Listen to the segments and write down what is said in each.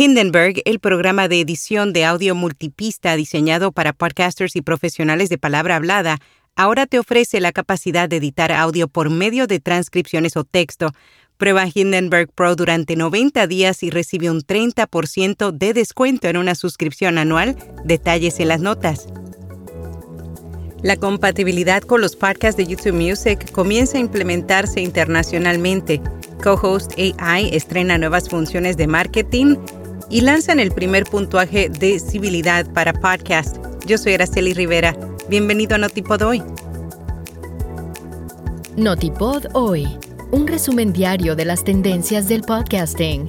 Hindenburg, el programa de edición de audio multipista diseñado para podcasters y profesionales de palabra hablada, ahora te ofrece la capacidad de editar audio por medio de transcripciones o texto. Prueba Hindenburg Pro durante 90 días y recibe un 30% de descuento en una suscripción anual. Detalles en las notas. La compatibilidad con los podcasts de YouTube Music comienza a implementarse internacionalmente. Co-Host AI estrena nuevas funciones de marketing y lanzan el primer puntuaje de civilidad para podcast. Yo soy Araceli Rivera. Bienvenido a Notipod Hoy. Notipod Hoy, un resumen diario de las tendencias del podcasting.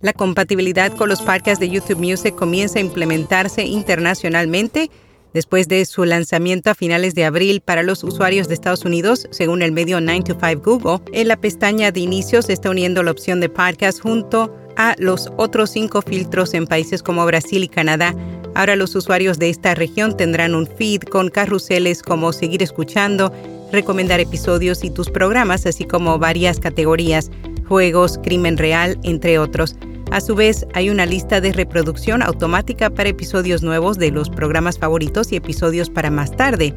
La compatibilidad con los podcasts de YouTube Music comienza a implementarse internacionalmente después de su lanzamiento a finales de abril para los usuarios de Estados Unidos, según el medio 9 to 5 Google. En la pestaña de inicio se está uniendo la opción de podcast junto a los otros cinco filtros en países como Brasil y Canadá. Ahora los usuarios de esta región tendrán un feed con carruseles como seguir escuchando, recomendar episodios y tus programas, así como varias categorías, juegos, crimen real, entre otros. A su vez, hay una lista de reproducción automática para episodios nuevos de los programas favoritos y episodios para más tarde.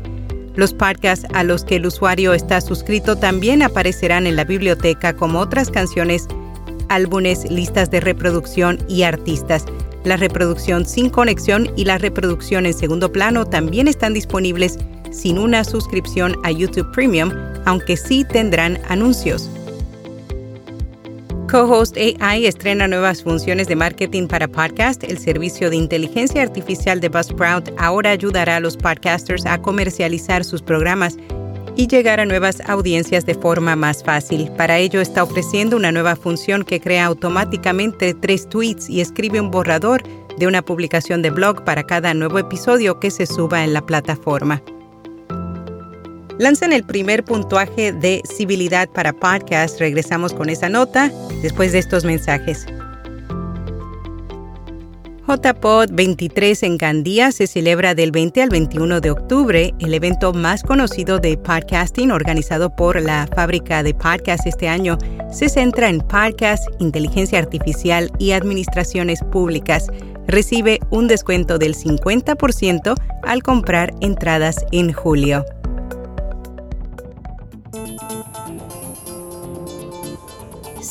Los podcasts a los que el usuario está suscrito también aparecerán en la biblioteca como otras canciones, álbumes, listas de reproducción y artistas. La reproducción sin conexión y la reproducción en segundo plano también están disponibles sin una suscripción a YouTube Premium, aunque sí tendrán anuncios. Co-Host AI estrena nuevas funciones de marketing para podcast. El servicio de inteligencia artificial de Buzzsprout ahora ayudará a los podcasters a comercializar sus programas y llegar a nuevas audiencias de forma más fácil. Para ello está ofreciendo una nueva función que crea automáticamente tres tweets y escribe un borrador de una publicación de blog para cada nuevo episodio que se suba en la plataforma lanzan el primer puntuaje de civilidad para podcast. Regresamos con esa nota después de estos mensajes. JPod 23 en Gandía se celebra del 20 al 21 de octubre, el evento más conocido de podcasting organizado por la fábrica de podcast este año. Se centra en podcast, inteligencia artificial y administraciones públicas. Recibe un descuento del 50% al comprar entradas en julio.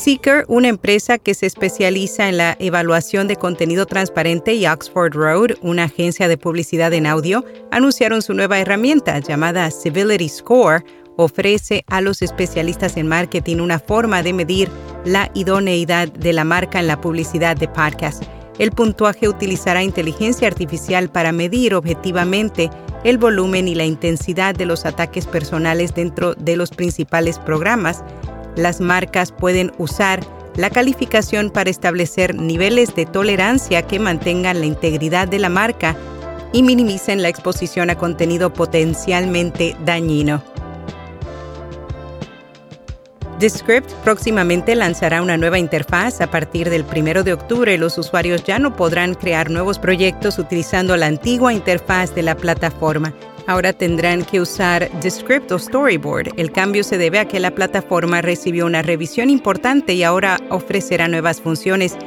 Seeker, una empresa que se especializa en la evaluación de contenido transparente, y Oxford Road, una agencia de publicidad en audio, anunciaron su nueva herramienta llamada Civility Score. Ofrece a los especialistas en marketing una forma de medir la idoneidad de la marca en la publicidad de podcast. El puntuaje utilizará inteligencia artificial para medir objetivamente el volumen y la intensidad de los ataques personales dentro de los principales programas las marcas pueden usar la calificación para establecer niveles de tolerancia que mantengan la integridad de la marca y minimicen la exposición a contenido potencialmente dañino. Descript próximamente lanzará una nueva interfaz. A partir del 1 de octubre, los usuarios ya no podrán crear nuevos proyectos utilizando la antigua interfaz de la plataforma ahora tendrán que usar Descript o Storyboard. El cambio se debe a que la plataforma recibió una revisión importante y ahora ofrecerá nuevas funciones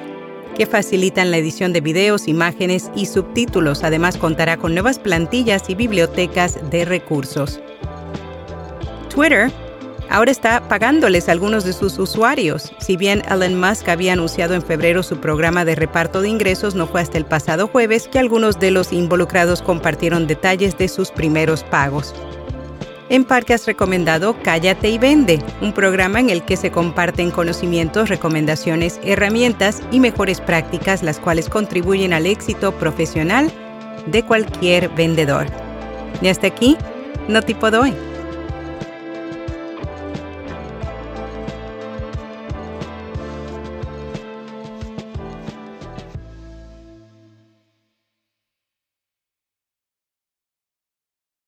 que facilitan la edición de videos, imágenes y subtítulos. Además, contará con nuevas plantillas y bibliotecas de recursos. Twitter ahora está pagándoles a algunos de sus usuarios. Si bien Elon Musk había anunciado en febrero su programa de reparto de ingresos, no fue hasta el pasado jueves que algunos de los involucrados compartieron detalles de sus primeros pagos. En Parque has recomendado Cállate y Vende, un programa en el que se comparten conocimientos, recomendaciones, herramientas y mejores prácticas, las cuales contribuyen al éxito profesional de cualquier vendedor. Y hasta aquí, no tipo doy.